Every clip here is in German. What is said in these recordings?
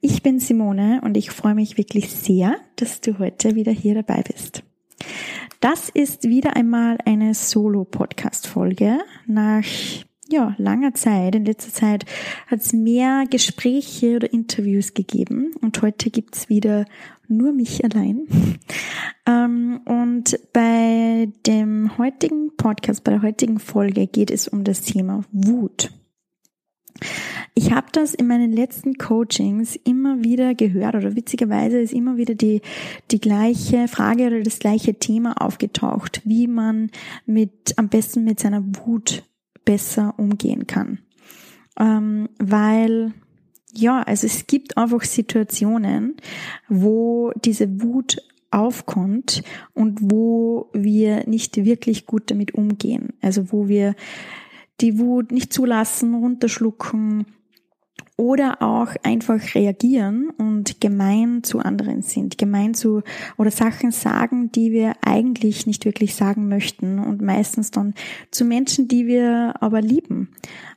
Ich bin Simone und ich freue mich wirklich sehr, dass du heute wieder hier dabei bist. Das ist wieder einmal eine Solo-Podcast-Folge nach ja, langer Zeit. In letzter Zeit hat es mehr Gespräche oder Interviews gegeben und heute gibt's wieder nur mich allein. Ähm, und bei dem heutigen Podcast, bei der heutigen Folge geht es um das Thema Wut. Ich habe das in meinen letzten Coachings immer wieder gehört oder witzigerweise ist immer wieder die, die gleiche Frage oder das gleiche Thema aufgetaucht, wie man mit, am besten mit seiner Wut besser umgehen kann. Ähm, weil, ja, also es gibt einfach Situationen, wo diese Wut aufkommt und wo wir nicht wirklich gut damit umgehen. Also wo wir die Wut nicht zulassen, runterschlucken oder auch einfach reagieren und gemein zu anderen sind, gemein zu oder Sachen sagen, die wir eigentlich nicht wirklich sagen möchten und meistens dann zu Menschen, die wir aber lieben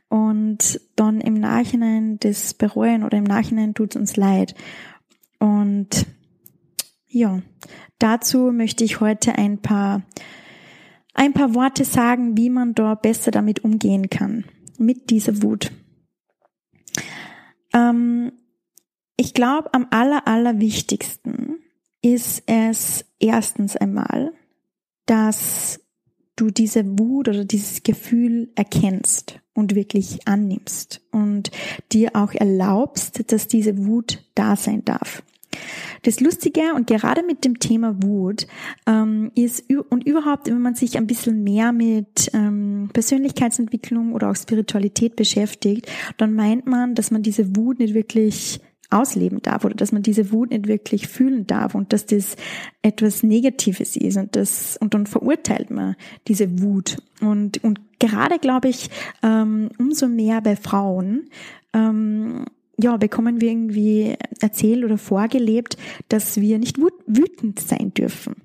und dann im Nachhinein das bereuen oder im Nachhinein tut es uns leid. Und ja, dazu möchte ich heute ein paar ein paar Worte sagen, wie man da besser damit umgehen kann, mit dieser Wut. Ähm, ich glaube, am aller, aller wichtigsten ist es erstens einmal, dass du diese Wut oder dieses Gefühl erkennst und wirklich annimmst und dir auch erlaubst, dass diese Wut da sein darf. Das Lustige und gerade mit dem Thema Wut ähm, ist und überhaupt, wenn man sich ein bisschen mehr mit ähm, Persönlichkeitsentwicklung oder auch Spiritualität beschäftigt, dann meint man, dass man diese Wut nicht wirklich ausleben darf oder dass man diese Wut nicht wirklich fühlen darf und dass das etwas Negatives ist und das und dann verurteilt man diese Wut. Und und gerade glaube ich ähm, umso mehr bei Frauen ähm, ja, bekommen wir irgendwie erzählt oder vorgelebt, dass wir nicht wütend sein dürfen.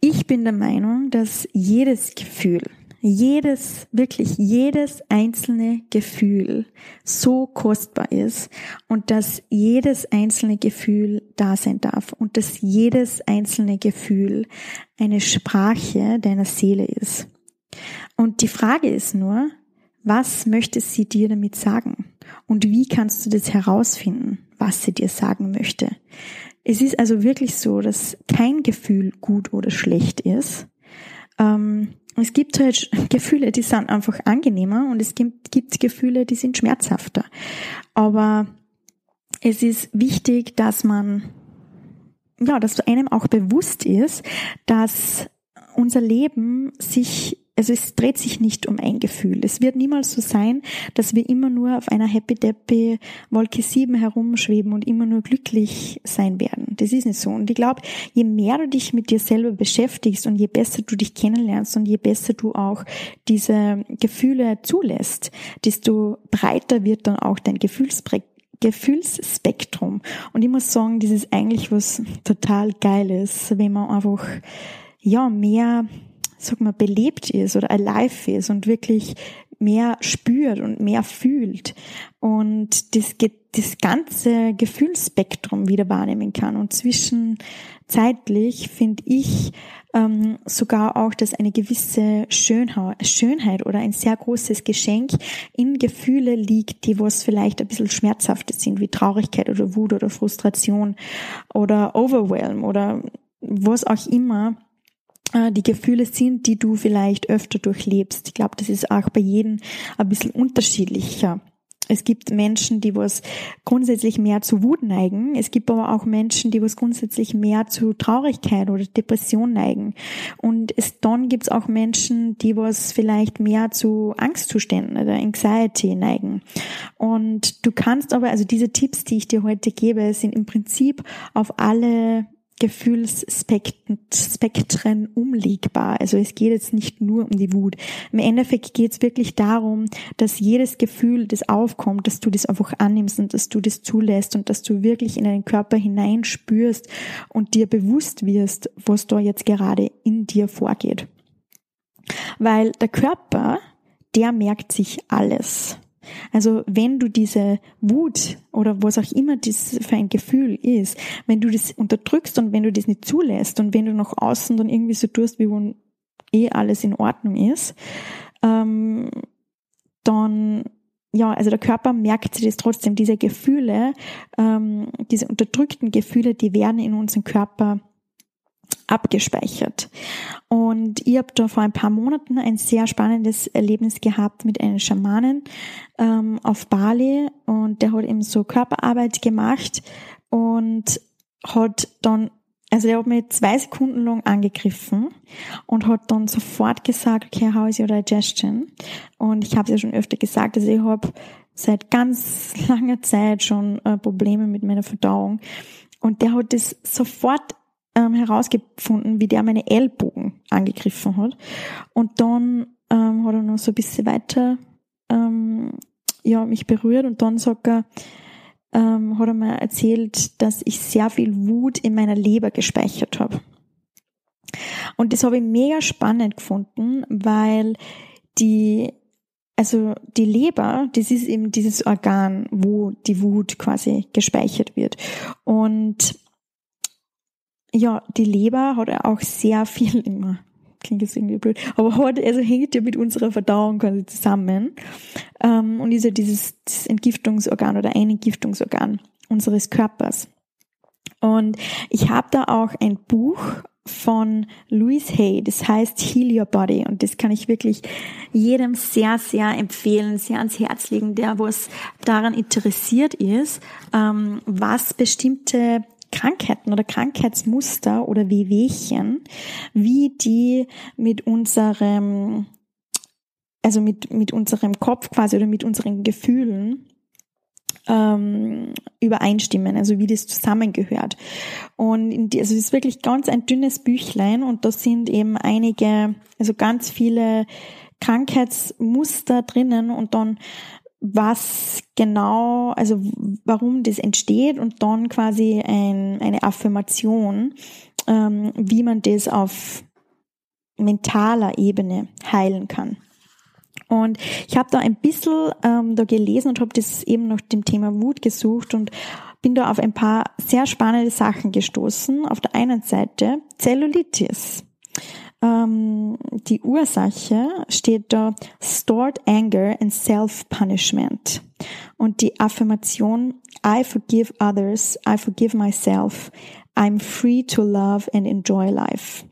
Ich bin der Meinung, dass jedes Gefühl, jedes, wirklich jedes einzelne Gefühl so kostbar ist und dass jedes einzelne Gefühl da sein darf und dass jedes einzelne Gefühl eine Sprache deiner Seele ist. Und die Frage ist nur, was möchte sie dir damit sagen? Und wie kannst du das herausfinden, was sie dir sagen möchte? Es ist also wirklich so, dass kein Gefühl gut oder schlecht ist. Ähm, es gibt halt Gefühle, die sind einfach angenehmer und es gibt, gibt Gefühle, die sind schmerzhafter. Aber es ist wichtig, dass man, ja, dass einem auch bewusst ist, dass unser Leben sich also es dreht sich nicht um ein Gefühl. Es wird niemals so sein, dass wir immer nur auf einer Happy Deppy Wolke 7 herumschweben und immer nur glücklich sein werden. Das ist nicht so. Und ich glaube, je mehr du dich mit dir selber beschäftigst und je besser du dich kennenlernst und je besser du auch diese Gefühle zulässt, desto breiter wird dann auch dein Gefühlsspektrum. Gefühlsspektrum. Und ich muss sagen, das ist eigentlich was total Geiles, wenn man einfach, ja, mehr sag mal, belebt ist oder alive ist und wirklich mehr spürt und mehr fühlt und das, das ganze Gefühlsspektrum wieder wahrnehmen kann. Und zwischenzeitlich finde ich ähm, sogar auch, dass eine gewisse Schönheit, Schönheit oder ein sehr großes Geschenk in Gefühle liegt, die was vielleicht ein bisschen schmerzhafter sind, wie Traurigkeit oder Wut oder Frustration oder Overwhelm oder was auch immer die Gefühle sind, die du vielleicht öfter durchlebst. Ich glaube, das ist auch bei jedem ein bisschen unterschiedlicher. Es gibt Menschen, die was grundsätzlich mehr zu Wut neigen. Es gibt aber auch Menschen, die was grundsätzlich mehr zu Traurigkeit oder Depression neigen. Und es, dann gibt es auch Menschen, die was vielleicht mehr zu Angstzuständen oder Anxiety neigen. Und du kannst aber, also diese Tipps, die ich dir heute gebe, sind im Prinzip auf alle Gefühlsspektren umlegbar. Also es geht jetzt nicht nur um die Wut. Im Endeffekt geht es wirklich darum, dass jedes Gefühl, das aufkommt, dass du das einfach annimmst und dass du das zulässt und dass du wirklich in deinen Körper hineinspürst und dir bewusst wirst, was da jetzt gerade in dir vorgeht. Weil der Körper, der merkt sich alles. Also wenn du diese Wut oder was auch immer das für ein Gefühl ist, wenn du das unterdrückst und wenn du das nicht zulässt und wenn du nach außen dann irgendwie so tust, wie wo eh alles in Ordnung ist, ähm, dann ja, also der Körper merkt sich das trotzdem. Diese Gefühle, ähm, diese unterdrückten Gefühle, die werden in unserem Körper abgespeichert. Und ich habe da vor ein paar Monaten ein sehr spannendes Erlebnis gehabt mit einem Schamanen ähm, auf Bali und der hat eben so Körperarbeit gemacht und hat dann, also der hat mich zwei Sekunden lang angegriffen und hat dann sofort gesagt, okay, how is your digestion? Und ich habe es ja schon öfter gesagt, also ich habe seit ganz langer Zeit schon äh, Probleme mit meiner Verdauung. Und der hat das sofort ähm, herausgefunden, wie der meine Ellbogen angegriffen hat. Und dann ähm, hat er noch so ein bisschen weiter ähm, ja, mich berührt und dann sagt er, ähm, hat er mir erzählt, dass ich sehr viel Wut in meiner Leber gespeichert habe. Und das habe ich mega spannend gefunden, weil die, also die Leber, das ist eben dieses Organ, wo die Wut quasi gespeichert wird. Und ja, die Leber hat ja auch sehr viel immer. Klingt jetzt irgendwie blöd. Aber hat, also hängt ja mit unserer Verdauung quasi zusammen. Ähm, und ist ja dieses, dieses Entgiftungsorgan oder ein Entgiftungsorgan unseres Körpers. Und ich habe da auch ein Buch von Louise Hay, das heißt Heal Your Body und das kann ich wirklich jedem sehr, sehr empfehlen, sehr ans Herz legen, der was daran interessiert ist, ähm, was bestimmte Krankheiten oder Krankheitsmuster oder Wehwehchen, wie die mit unserem, also mit, mit unserem Kopf quasi oder mit unseren Gefühlen ähm, übereinstimmen, also wie das zusammengehört. Und in die, also es ist wirklich ganz ein dünnes Büchlein und da sind eben einige, also ganz viele Krankheitsmuster drinnen und dann was genau, also warum das entsteht und dann quasi ein, eine Affirmation, ähm, wie man das auf mentaler Ebene heilen kann. Und ich habe da ein bisschen ähm, da gelesen und habe das eben nach dem Thema Wut gesucht und bin da auf ein paar sehr spannende Sachen gestoßen. Auf der einen Seite Zellulitis ähm, die Ursache steht da Stored Anger and Self-Punishment. Und die Affirmation I forgive others, I forgive myself, I'm free to love and enjoy life.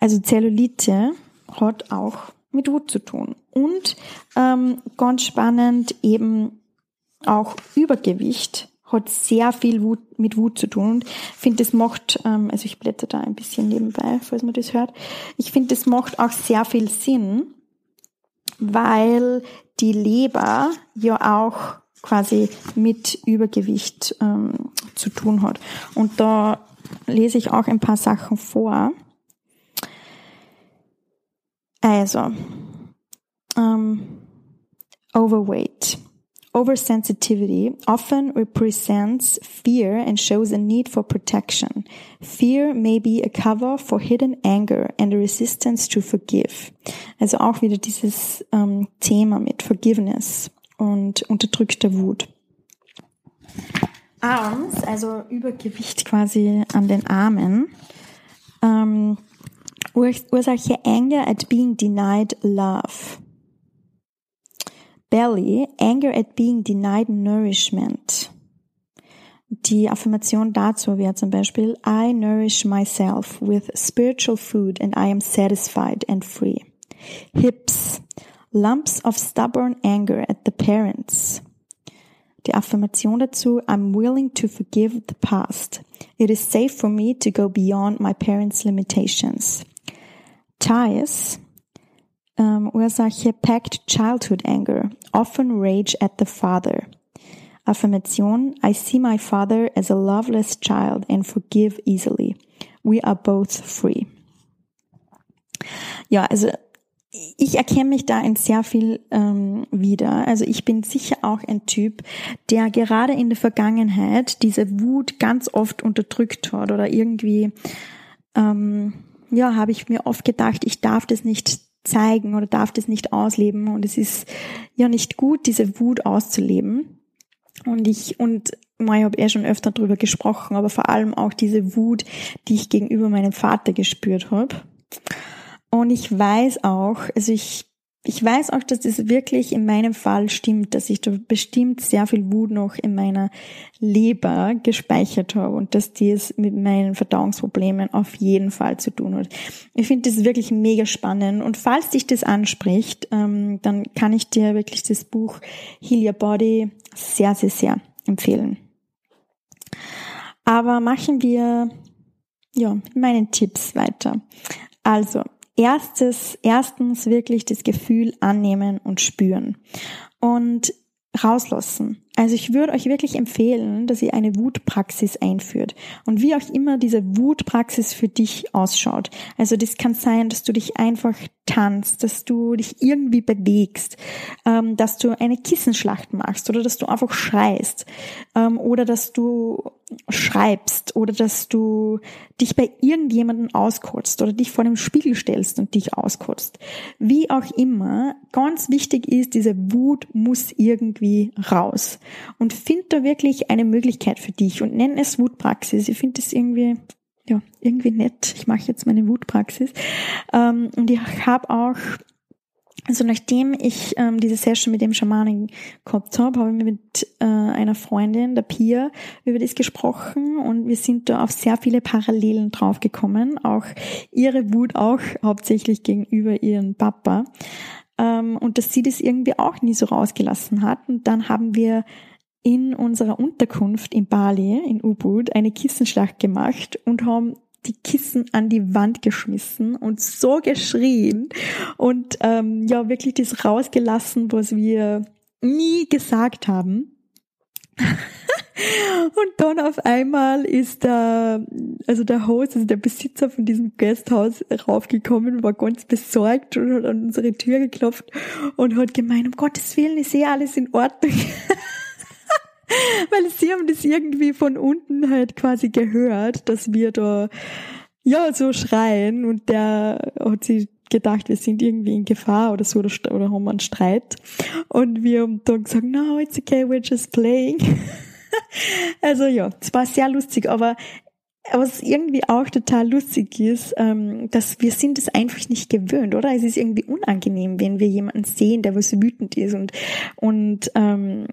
Also Zellulite hat auch mit Wut zu tun. Und ähm, ganz spannend eben auch Übergewicht hat sehr viel Wut, mit Wut zu tun. Und ich finde, das macht, ähm, also ich blätter da ein bisschen nebenbei, falls man das hört. Ich finde, das macht auch sehr viel Sinn, weil die Leber ja auch quasi mit Übergewicht ähm, zu tun hat. Und da lese ich auch ein paar Sachen vor. Also, ähm, Overweight. Oversensitivity often represents fear and shows a need for protection. Fear may be a cover for hidden anger and a resistance to forgive. Also auch wieder dieses ähm, Thema mit Forgiveness und unterdrückter Wut. Arms, also Übergewicht quasi an den Armen. Ähm, Ursache Anger at being denied love. Belly, anger at being denied nourishment. Die Affirmation dazu wäre zum Beispiel, I nourish myself with spiritual food and I am satisfied and free. Hips, lumps of stubborn anger at the parents. Die Affirmation dazu, I'm willing to forgive the past. It is safe for me to go beyond my parents' limitations. Ties, um, Ursache packed childhood anger, often rage at the father. Affirmation, I see my father as a loveless child and forgive easily. We are both free. Ja, also ich erkenne mich da in sehr viel ähm, wieder. Also ich bin sicher auch ein Typ, der gerade in der Vergangenheit diese Wut ganz oft unterdrückt hat oder irgendwie, ähm, ja, habe ich mir oft gedacht, ich darf das nicht zeigen oder darf das nicht ausleben und es ist ja nicht gut, diese Wut auszuleben. Und ich, und ich habe eh schon öfter darüber gesprochen, aber vor allem auch diese Wut, die ich gegenüber meinem Vater gespürt habe. Und ich weiß auch, also ich, ich weiß auch, dass das wirklich in meinem Fall stimmt, dass ich da bestimmt sehr viel Wut noch in meiner Leber gespeichert habe und dass dies mit meinen Verdauungsproblemen auf jeden Fall zu tun hat. Ich finde das wirklich mega spannend und falls dich das anspricht, ähm, dann kann ich dir wirklich das Buch Heal Your Body sehr, sehr, sehr empfehlen. Aber machen wir ja, meinen Tipps weiter. Also, erstes, erstens wirklich das Gefühl annehmen und spüren und rauslassen. Also ich würde euch wirklich empfehlen, dass ihr eine Wutpraxis einführt. Und wie auch immer diese Wutpraxis für dich ausschaut. Also das kann sein, dass du dich einfach tanzt, dass du dich irgendwie bewegst, ähm, dass du eine Kissenschlacht machst oder dass du einfach schreist ähm, oder dass du schreibst oder dass du dich bei irgendjemandem auskotzt oder dich vor dem Spiegel stellst und dich auskotzt. Wie auch immer, ganz wichtig ist, diese Wut muss irgendwie raus und find da wirklich eine Möglichkeit für dich und nenn es Wutpraxis. Ich finde das irgendwie, ja, irgendwie nett. Ich mache jetzt meine Wutpraxis. Ähm, und ich habe auch also nachdem ich ähm, diese Session mit dem Schamanen gehabt habe, habe ich mit äh, einer Freundin, der Pia, über das gesprochen und wir sind da auf sehr viele Parallelen draufgekommen. Auch ihre Wut auch hauptsächlich gegenüber ihren Papa. Ähm, und dass sie das irgendwie auch nie so rausgelassen hat. Und dann haben wir in unserer Unterkunft in Bali, in Ubud, eine Kissenschlacht gemacht und haben die Kissen an die Wand geschmissen und so geschrien und ähm, ja wirklich das rausgelassen, was wir nie gesagt haben. und dann auf einmal ist der, also der Host, also der Besitzer von diesem Gasthaus raufgekommen, war ganz besorgt und hat an unsere Tür geklopft und hat gemeint, um Gottes Willen, ich sehe alles in Ordnung. Weil sie haben das irgendwie von unten halt quasi gehört, dass wir da ja so schreien und der hat sich gedacht, wir sind irgendwie in Gefahr oder so oder, oder haben einen Streit. Und wir haben dann gesagt, no, it's okay, we're just playing. also ja, es war sehr lustig, aber was irgendwie auch total lustig ist, ähm, dass wir sind es einfach nicht gewöhnt, oder? Es ist irgendwie unangenehm, wenn wir jemanden sehen, der was wütend ist und und ähm,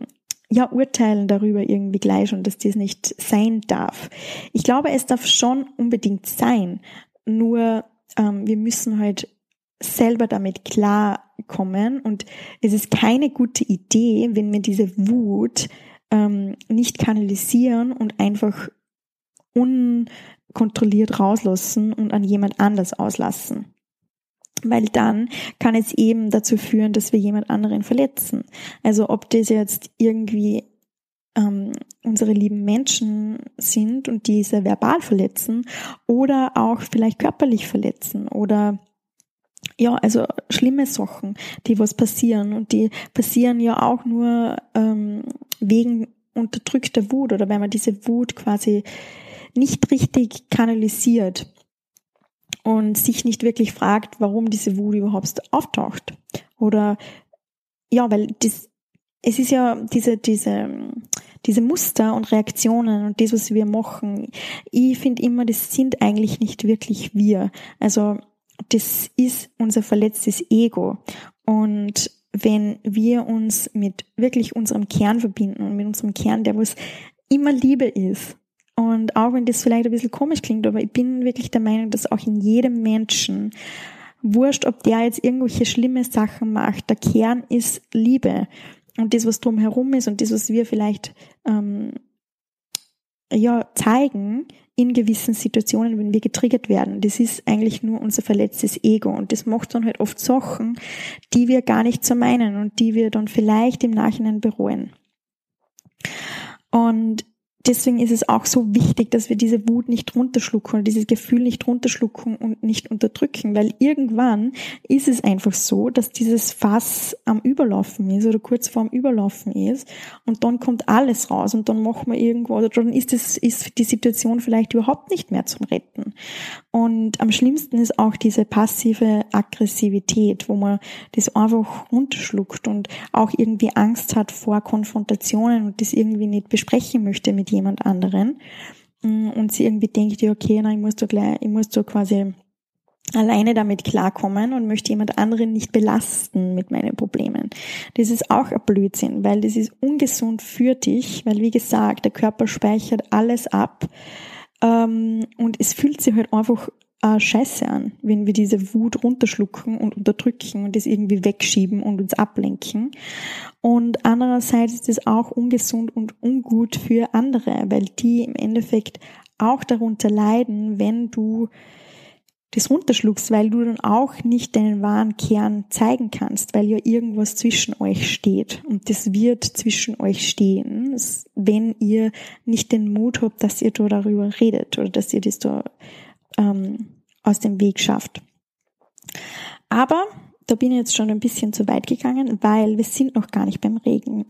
ja, urteilen darüber irgendwie gleich und dass dies nicht sein darf. Ich glaube, es darf schon unbedingt sein. Nur ähm, wir müssen halt selber damit klarkommen und es ist keine gute Idee, wenn wir diese Wut ähm, nicht kanalisieren und einfach unkontrolliert rauslassen und an jemand anders auslassen weil dann kann es eben dazu führen, dass wir jemand anderen verletzen. Also ob das jetzt irgendwie ähm, unsere lieben Menschen sind und diese verbal verletzen oder auch vielleicht körperlich verletzen oder ja, also schlimme Sachen, die was passieren und die passieren ja auch nur ähm, wegen unterdrückter Wut oder wenn man diese Wut quasi nicht richtig kanalisiert und sich nicht wirklich fragt, warum diese Wut überhaupt auftaucht. Oder ja, weil das, es ist ja diese, diese, diese Muster und Reaktionen und das, was wir machen, ich finde immer, das sind eigentlich nicht wirklich wir. Also das ist unser verletztes Ego. Und wenn wir uns mit wirklich unserem Kern verbinden und mit unserem Kern, der was immer Liebe ist, und auch wenn das vielleicht ein bisschen komisch klingt, aber ich bin wirklich der Meinung, dass auch in jedem Menschen, wurscht, ob der jetzt irgendwelche schlimme Sachen macht, der Kern ist Liebe. Und das, was drumherum ist und das, was wir vielleicht ähm, ja, zeigen in gewissen Situationen, wenn wir getriggert werden, das ist eigentlich nur unser verletztes Ego. Und das macht dann halt oft Sachen, die wir gar nicht so meinen und die wir dann vielleicht im Nachhinein bereuen. Und deswegen ist es auch so wichtig, dass wir diese Wut nicht runterschlucken oder dieses Gefühl nicht runterschlucken und nicht unterdrücken, weil irgendwann ist es einfach so, dass dieses Fass am Überlaufen ist oder kurz vorm Überlaufen ist und dann kommt alles raus und dann machen wir irgendwo oder dann ist es ist die Situation vielleicht überhaupt nicht mehr zum Retten. Und am schlimmsten ist auch diese passive Aggressivität, wo man das einfach runterschluckt und auch irgendwie Angst hat vor Konfrontationen und das irgendwie nicht besprechen möchte mit jemand anderen mm, und sie irgendwie denkt, ja, okay, na, ich muss da gleich, ich muss da quasi alleine damit klarkommen und möchte jemand anderen nicht belasten mit meinen Problemen. Das ist auch ein Blödsinn, weil das ist ungesund für dich, weil wie gesagt, der Körper speichert alles ab ähm, und es fühlt sich halt einfach äh, scheiße an, wenn wir diese Wut runterschlucken und unterdrücken und das irgendwie wegschieben und uns ablenken. Und andererseits ist es auch ungesund und ungut für andere, weil die im Endeffekt auch darunter leiden, wenn du das runterschluckst, weil du dann auch nicht deinen wahren Kern zeigen kannst, weil ja irgendwas zwischen euch steht. Und das wird zwischen euch stehen, wenn ihr nicht den Mut habt, dass ihr da darüber redet oder dass ihr das da ähm, aus dem Weg schafft. Aber da bin ich jetzt schon ein bisschen zu weit gegangen, weil wir sind noch gar nicht beim Reden.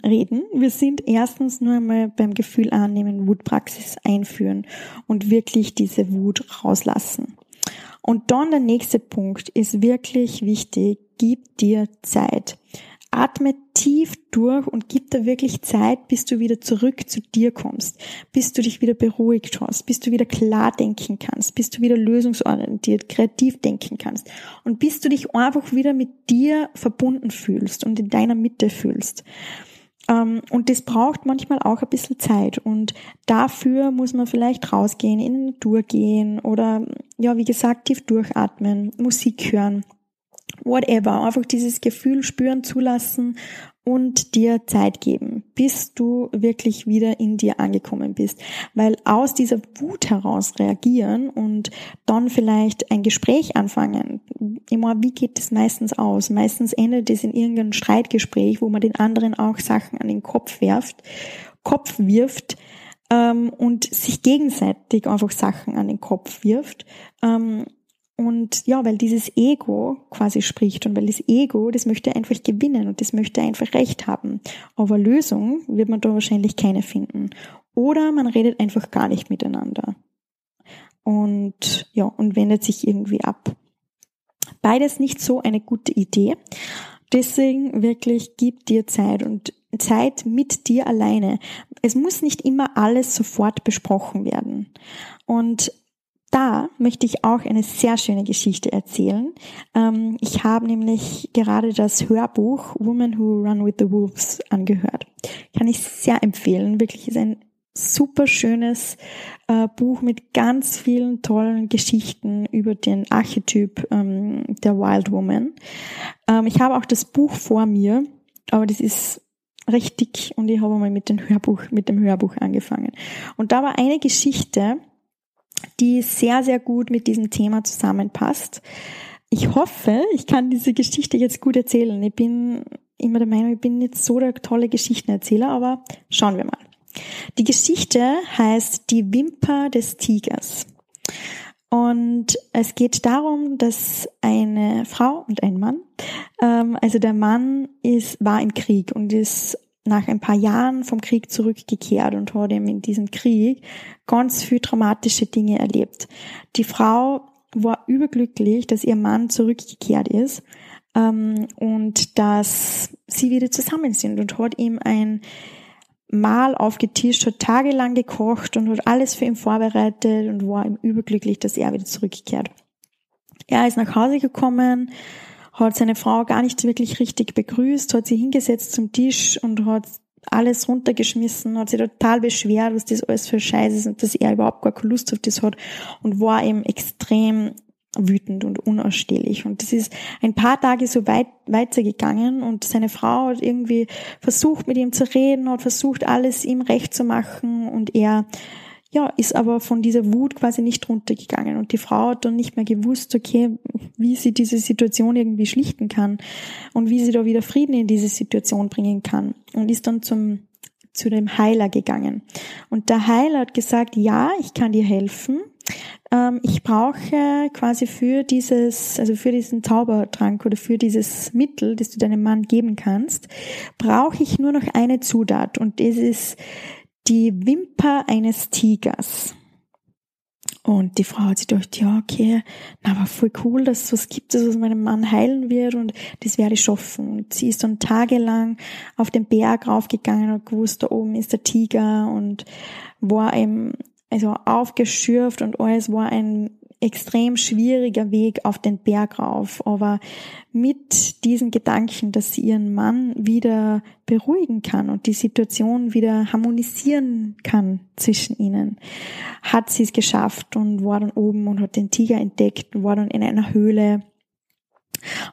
Wir sind erstens nur einmal beim Gefühl annehmen, Wutpraxis einführen und wirklich diese Wut rauslassen. Und dann der nächste Punkt ist wirklich wichtig, gib dir Zeit. Atme tief durch und gib dir wirklich Zeit, bis du wieder zurück zu dir kommst, bis du dich wieder beruhigt hast, bis du wieder klar denken kannst, bis du wieder lösungsorientiert, kreativ denken kannst und bis du dich einfach wieder mit dir verbunden fühlst und in deiner Mitte fühlst. Ähm, und das braucht manchmal auch ein bisschen Zeit. Und dafür muss man vielleicht rausgehen, in die Natur gehen oder, ja, wie gesagt, tief durchatmen, Musik hören whatever, einfach dieses Gefühl spüren, zulassen und dir Zeit geben, bis du wirklich wieder in dir angekommen bist. Weil aus dieser Wut heraus reagieren und dann vielleicht ein Gespräch anfangen. Immer, wie geht es meistens aus? Meistens endet es in irgendeinem Streitgespräch, wo man den anderen auch Sachen an den Kopf werft, Kopf wirft, ähm, und sich gegenseitig einfach Sachen an den Kopf wirft. Und ja, weil dieses Ego quasi spricht und weil das Ego, das möchte einfach gewinnen und das möchte einfach Recht haben. Aber Lösung wird man da wahrscheinlich keine finden. Oder man redet einfach gar nicht miteinander. Und ja, und wendet sich irgendwie ab. Beides nicht so eine gute Idee. Deswegen wirklich gib dir Zeit und Zeit mit dir alleine. Es muss nicht immer alles sofort besprochen werden. Und da möchte ich auch eine sehr schöne Geschichte erzählen. Ähm, ich habe nämlich gerade das Hörbuch Women Who Run with the Wolves angehört. Kann ich sehr empfehlen. Wirklich ist ein super schönes äh, Buch mit ganz vielen tollen Geschichten über den Archetyp ähm, der Wild Woman. Ähm, ich habe auch das Buch vor mir, aber das ist recht dick und ich habe mal mit dem Hörbuch, mit dem Hörbuch angefangen. Und da war eine Geschichte, die sehr, sehr gut mit diesem Thema zusammenpasst. Ich hoffe, ich kann diese Geschichte jetzt gut erzählen. Ich bin immer der Meinung, ich bin nicht so der tolle Geschichtenerzähler, aber schauen wir mal. Die Geschichte heißt Die Wimper des Tigers. Und es geht darum, dass eine Frau und ein Mann, ähm, also der Mann ist, war im Krieg und ist nach ein paar Jahren vom Krieg zurückgekehrt und hat eben in diesem Krieg ganz viel traumatische Dinge erlebt. Die Frau war überglücklich, dass ihr Mann zurückgekehrt ist ähm, und dass sie wieder zusammen sind und hat ihm ein Mahl aufgetischt, hat tagelang gekocht und hat alles für ihn vorbereitet und war ihm überglücklich, dass er wieder zurückkehrt. Er ist nach Hause gekommen, hat seine Frau gar nicht wirklich richtig begrüßt, hat sie hingesetzt zum Tisch und hat alles runtergeschmissen, hat sich total beschwert, was das alles für Scheiß ist und dass er überhaupt gar keine Lust auf das hat und war eben extrem wütend und unausstehlich. Und das ist ein paar Tage so weit weitergegangen und seine Frau hat irgendwie versucht, mit ihm zu reden, hat versucht, alles ihm recht zu machen und er ja, ist aber von dieser Wut quasi nicht runtergegangen. Und die Frau hat dann nicht mehr gewusst, okay, wie sie diese Situation irgendwie schlichten kann und wie sie da wieder Frieden in diese Situation bringen kann. Und ist dann zum zu dem Heiler gegangen. Und der Heiler hat gesagt, ja, ich kann dir helfen. Ähm, ich brauche quasi für dieses, also für diesen Zaubertrank oder für dieses Mittel, das du deinem Mann geben kannst, brauche ich nur noch eine Zutat und das ist die Wimper eines Tigers. Und die Frau hat sich gedacht, ja, okay, na, aber voll cool, dass es was gibt, das was meinem Mann heilen wird und das werde ich schaffen. Und sie ist dann tagelang auf den Berg raufgegangen und gewusst, da oben ist der Tiger und war eben, also aufgeschürft und alles war ein extrem schwieriger Weg auf den Berg rauf, aber mit diesem Gedanken, dass sie ihren Mann wieder beruhigen kann und die Situation wieder harmonisieren kann zwischen ihnen, hat sie es geschafft und war dann oben und hat den Tiger entdeckt und war dann in einer Höhle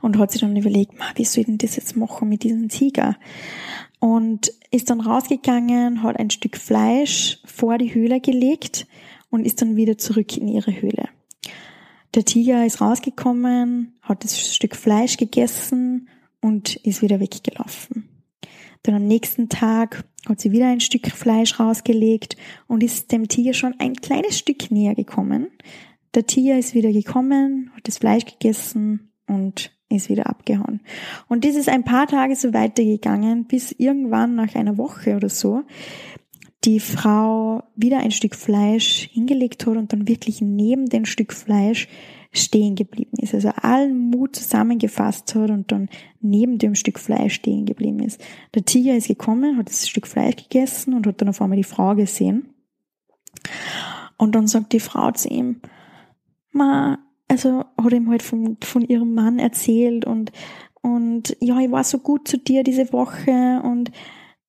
und hat sich dann überlegt, wie soll ich denn das jetzt machen mit diesem Tiger? Und ist dann rausgegangen, hat ein Stück Fleisch vor die Höhle gelegt und ist dann wieder zurück in ihre Höhle. Der Tiger ist rausgekommen, hat das Stück Fleisch gegessen und ist wieder weggelaufen. Dann am nächsten Tag hat sie wieder ein Stück Fleisch rausgelegt und ist dem Tiger schon ein kleines Stück näher gekommen. Der Tiger ist wieder gekommen, hat das Fleisch gegessen und ist wieder abgehauen. Und das ist ein paar Tage so weitergegangen, bis irgendwann nach einer Woche oder so die Frau wieder ein Stück Fleisch hingelegt hat und dann wirklich neben dem Stück Fleisch stehen geblieben ist. Also allen Mut zusammengefasst hat und dann neben dem Stück Fleisch stehen geblieben ist. Der Tiger ist gekommen, hat das Stück Fleisch gegessen und hat dann auf einmal die Frau gesehen. Und dann sagt die Frau zu ihm, ma, also hat ihm halt von, von ihrem Mann erzählt und, und ja, ich war so gut zu dir diese Woche und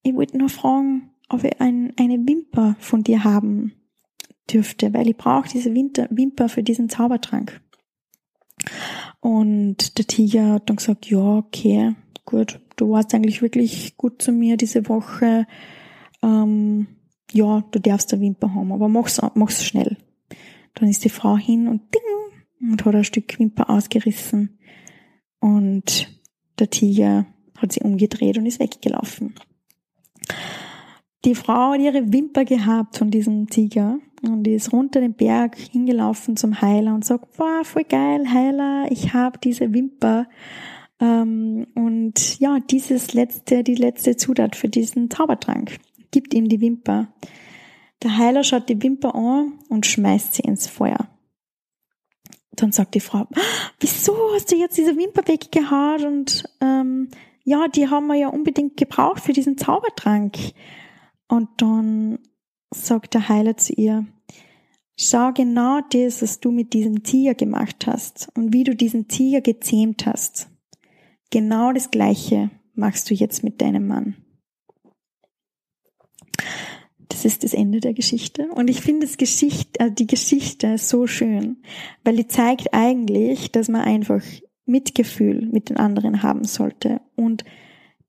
ich wollte nur fragen, ob ich ein, eine Wimper von dir haben dürfte, weil ich brauche diese Winter, Wimper für diesen Zaubertrank. Und der Tiger hat dann gesagt, ja, okay, gut, du warst eigentlich wirklich gut zu mir diese Woche. Ähm, ja, du darfst eine Wimper haben, aber mach's, mach's schnell. Dann ist die Frau hin und ding und hat ein Stück Wimper ausgerissen. Und der Tiger hat sie umgedreht und ist weggelaufen. Die Frau hat ihre Wimper gehabt von diesem Tiger und ist runter den Berg hingelaufen zum Heiler und sagt, wow, voll geil, Heiler, ich habe diese Wimper. Ähm, und ja, dieses letzte, die letzte Zutat für diesen Zaubertrank. Gibt ihm die Wimper. Der Heiler schaut die Wimper an und schmeißt sie ins Feuer. Dann sagt die Frau, wieso hast du jetzt diese Wimper weggehauen? Und ähm, ja, die haben wir ja unbedingt gebraucht für diesen Zaubertrank. Und dann sagt der Heiler zu ihr, schau genau das, was du mit diesem Tiger gemacht hast und wie du diesen Tiger gezähmt hast. Genau das Gleiche machst du jetzt mit deinem Mann. Das ist das Ende der Geschichte. Und ich finde das Geschichte, äh, die Geschichte so schön, weil die zeigt eigentlich, dass man einfach Mitgefühl mit den anderen haben sollte und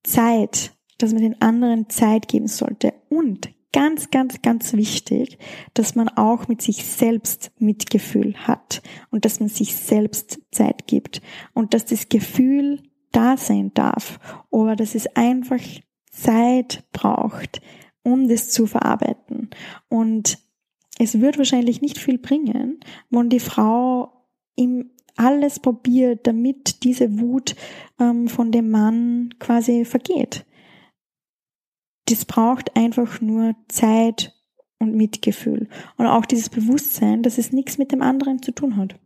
Zeit dass man den anderen Zeit geben sollte. Und ganz, ganz, ganz wichtig, dass man auch mit sich selbst Mitgefühl hat und dass man sich selbst Zeit gibt und dass das Gefühl da sein darf oder dass es einfach Zeit braucht, um das zu verarbeiten. Und es wird wahrscheinlich nicht viel bringen, wenn die Frau ihm alles probiert, damit diese Wut ähm, von dem Mann quasi vergeht das braucht einfach nur Zeit und Mitgefühl. Und auch dieses Bewusstsein, dass es nichts mit dem anderen zu tun hat.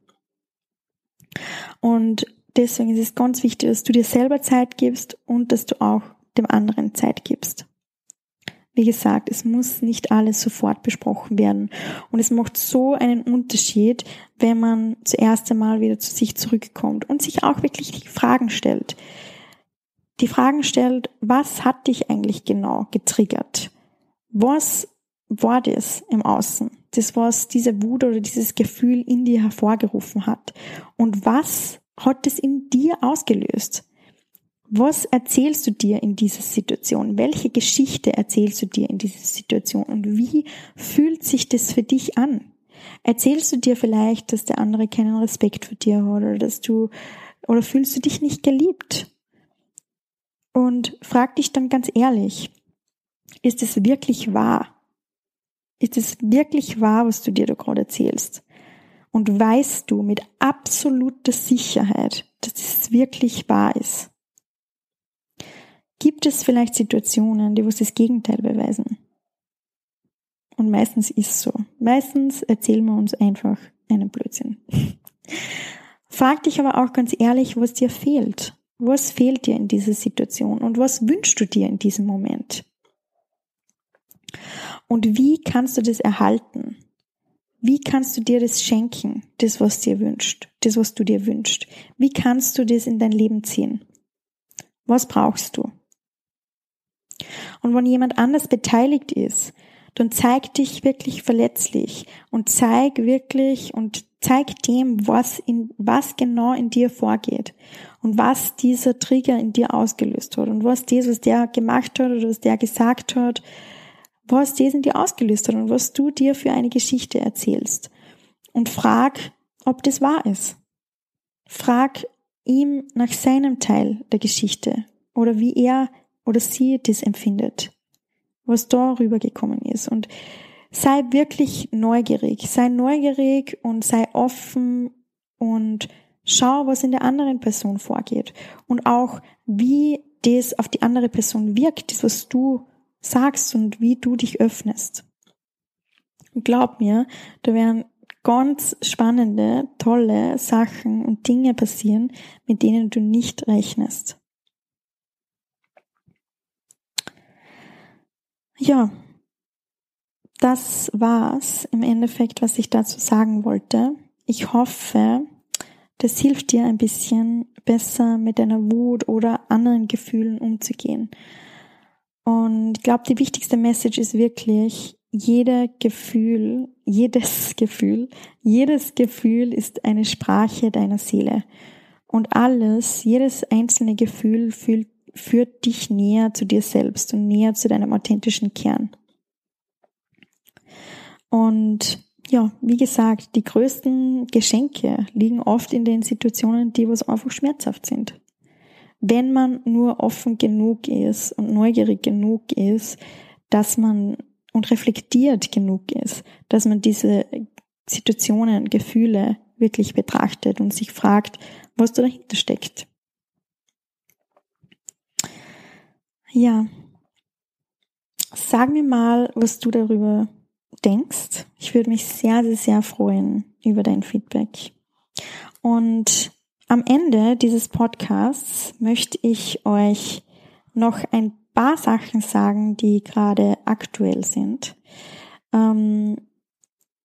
Und deswegen ist es ganz wichtig, dass du dir selber Zeit gibst und dass du auch dem anderen Zeit gibst. Wie gesagt, es muss nicht alles sofort besprochen werden. Und es macht so einen Unterschied, wenn man zuerst einmal wieder zu sich zurückkommt und sich auch wirklich die Fragen stellt die Fragen stellt, was hat dich eigentlich genau getriggert? Was war das im Außen? Das, was diese Wut oder dieses Gefühl in dir hervorgerufen hat. Und was hat es in dir ausgelöst? Was erzählst du dir in dieser Situation? Welche Geschichte erzählst du dir in dieser Situation? Und wie fühlt sich das für dich an? Erzählst du dir vielleicht, dass der andere keinen Respekt für dir hat oder dass du, oder fühlst du dich nicht geliebt? Und frag dich dann ganz ehrlich, Ist es wirklich wahr? Ist es wirklich wahr, was du dir da gerade erzählst? Und weißt du mit absoluter Sicherheit, dass es wirklich wahr ist? Gibt es vielleicht Situationen, die was das Gegenteil beweisen? Und meistens ist so. Meistens erzählen wir uns einfach einen Blödsinn. Frag dich aber auch ganz ehrlich, was dir fehlt. Was fehlt dir in dieser Situation und was wünschst du dir in diesem Moment? Und wie kannst du das erhalten? Wie kannst du dir das schenken, das, was dir wünscht, das, was du dir wünschst? Wie kannst du das in dein Leben ziehen? Was brauchst du? Und wenn jemand anders beteiligt ist, dann zeig dich wirklich verletzlich und zeig wirklich und zeig dem, was in, was genau in dir vorgeht und was dieser Trigger in dir ausgelöst hat und was das, was der gemacht hat oder was der gesagt hat, was das in dir ausgelöst hat und was du dir für eine Geschichte erzählst. Und frag, ob das wahr ist. Frag ihm nach seinem Teil der Geschichte oder wie er oder sie das empfindet, was da rübergekommen ist. Und sei wirklich neugierig, sei neugierig und sei offen und schau, was in der anderen Person vorgeht und auch wie das auf die andere Person wirkt, das was du sagst und wie du dich öffnest. Und glaub mir, da werden ganz spannende, tolle Sachen und Dinge passieren, mit denen du nicht rechnest. Ja, das war's im Endeffekt, was ich dazu sagen wollte. Ich hoffe, das hilft dir ein bisschen besser mit deiner Wut oder anderen Gefühlen umzugehen. Und ich glaube, die wichtigste Message ist wirklich, jeder Gefühl, jedes Gefühl, jedes Gefühl ist eine Sprache deiner Seele. Und alles, jedes einzelne Gefühl fühlt, führt dich näher zu dir selbst und näher zu deinem authentischen Kern. Und ja, wie gesagt, die größten Geschenke liegen oft in den Situationen, die was einfach schmerzhaft sind. Wenn man nur offen genug ist und neugierig genug ist, dass man und reflektiert genug ist, dass man diese Situationen, Gefühle wirklich betrachtet und sich fragt, was da dahinter steckt. Ja. Sag mir mal, was du darüber denkst. Ich würde mich sehr, sehr, sehr freuen über dein Feedback. Und am Ende dieses Podcasts möchte ich euch noch ein paar Sachen sagen, die gerade aktuell sind. Ähm,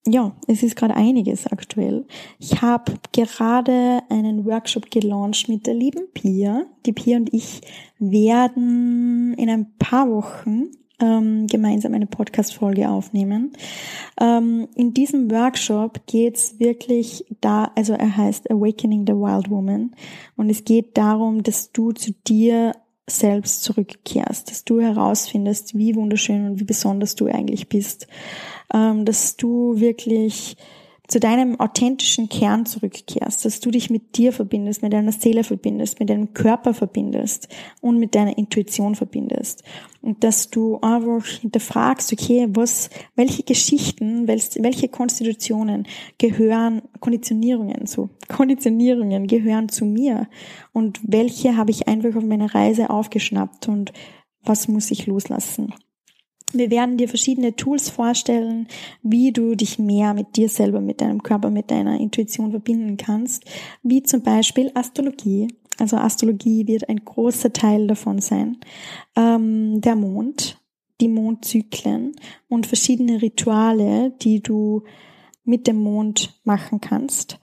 ja, es ist gerade einiges aktuell. Ich habe gerade einen Workshop gelauncht mit der lieben Pia. Die Pia und ich werden in ein paar Wochen ähm, gemeinsam eine Podcast-Folge aufnehmen. Ähm, in diesem Workshop geht's wirklich da, also er heißt Awakening the Wild Woman und es geht darum, dass du zu dir selbst zurückkehrst, dass du herausfindest, wie wunderschön und wie besonders du eigentlich bist, ähm, dass du wirklich zu deinem authentischen Kern zurückkehrst, dass du dich mit dir verbindest, mit deiner Seele verbindest, mit deinem Körper verbindest und mit deiner Intuition verbindest. Und dass du einfach hinterfragst, okay, was, welche Geschichten, welche Konstitutionen gehören, Konditionierungen, so, Konditionierungen gehören zu mir und welche habe ich einfach auf meiner Reise aufgeschnappt und was muss ich loslassen? Wir werden dir verschiedene Tools vorstellen, wie du dich mehr mit dir selber, mit deinem Körper, mit deiner Intuition verbinden kannst, wie zum Beispiel Astrologie. Also Astrologie wird ein großer Teil davon sein. Ähm, der Mond, die Mondzyklen und verschiedene Rituale, die du mit dem Mond machen kannst.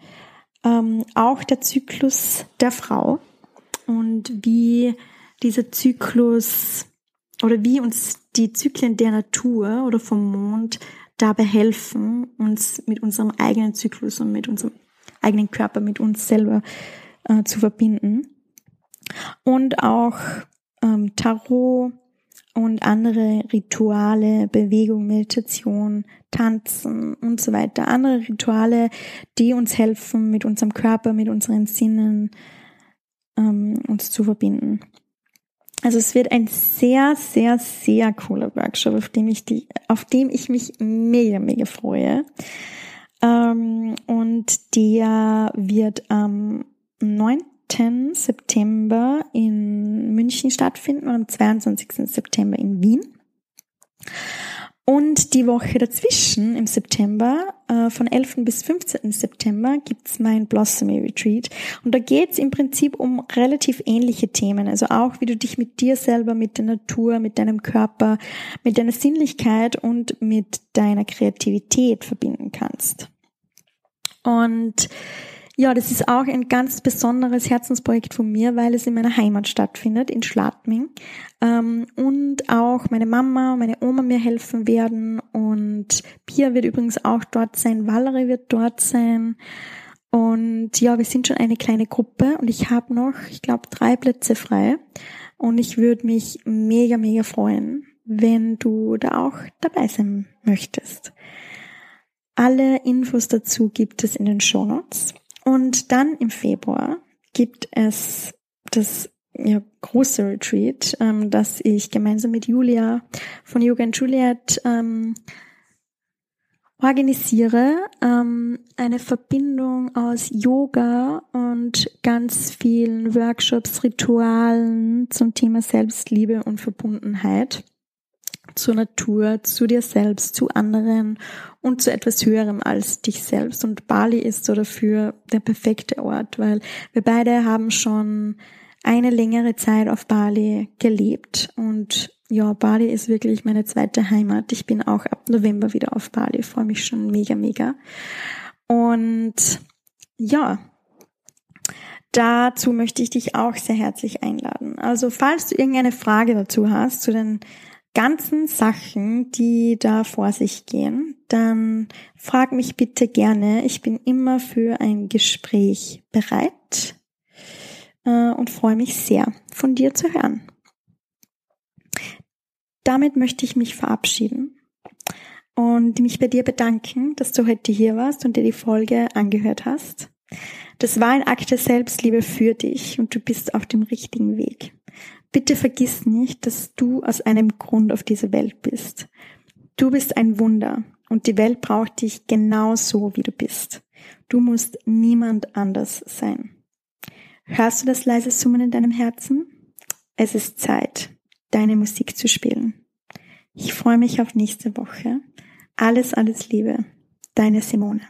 Ähm, auch der Zyklus der Frau und wie dieser Zyklus oder wie uns die Zyklen der Natur oder vom Mond dabei helfen, uns mit unserem eigenen Zyklus und mit unserem eigenen Körper, mit uns selber äh, zu verbinden. Und auch ähm, Tarot und andere Rituale, Bewegung, Meditation, Tanzen und so weiter. Andere Rituale, die uns helfen, mit unserem Körper, mit unseren Sinnen ähm, uns zu verbinden. Also es wird ein sehr, sehr, sehr cooler Workshop, auf dem ich die, auf dem ich mich mega, mega freue. Ähm, und der wird am 9. September in München stattfinden und am 22. September in Wien. Und die Woche dazwischen im September, äh, von 11. bis 15. September, gibt's mein Blossomy Retreat. Und da geht's im Prinzip um relativ ähnliche Themen. Also auch, wie du dich mit dir selber, mit der Natur, mit deinem Körper, mit deiner Sinnlichkeit und mit deiner Kreativität verbinden kannst. Und ja, das ist auch ein ganz besonderes Herzensprojekt von mir, weil es in meiner Heimat stattfindet, in Schladming. Ähm, und auch meine Mama und meine Oma mir helfen werden. Und Pia wird übrigens auch dort sein, Valerie wird dort sein. Und ja, wir sind schon eine kleine Gruppe und ich habe noch, ich glaube, drei Plätze frei. Und ich würde mich mega, mega freuen, wenn du da auch dabei sein möchtest. Alle Infos dazu gibt es in den Show Notes. Und dann im Februar gibt es das ja, große Retreat, ähm, das ich gemeinsam mit Julia von Yoga and Juliet ähm, organisiere. Ähm, eine Verbindung aus Yoga und ganz vielen Workshops, Ritualen zum Thema Selbstliebe und Verbundenheit zur Natur, zu dir selbst, zu anderen und zu etwas Höherem als dich selbst. Und Bali ist so dafür der perfekte Ort, weil wir beide haben schon eine längere Zeit auf Bali gelebt und ja, Bali ist wirklich meine zweite Heimat. Ich bin auch ab November wieder auf Bali, freue mich schon mega, mega. Und ja, dazu möchte ich dich auch sehr herzlich einladen. Also falls du irgendeine Frage dazu hast, zu den ganzen Sachen, die da vor sich gehen, dann frag mich bitte gerne. Ich bin immer für ein Gespräch bereit äh, und freue mich sehr, von dir zu hören. Damit möchte ich mich verabschieden und mich bei dir bedanken, dass du heute hier warst und dir die Folge angehört hast. Das war ein Akt der Selbstliebe für dich und du bist auf dem richtigen Weg. Bitte vergiss nicht, dass du aus einem Grund auf dieser Welt bist. Du bist ein Wunder und die Welt braucht dich genau so, wie du bist. Du musst niemand anders sein. Hörst du das leise Summen in deinem Herzen? Es ist Zeit, deine Musik zu spielen. Ich freue mich auf nächste Woche. Alles, alles Liebe. Deine Simone.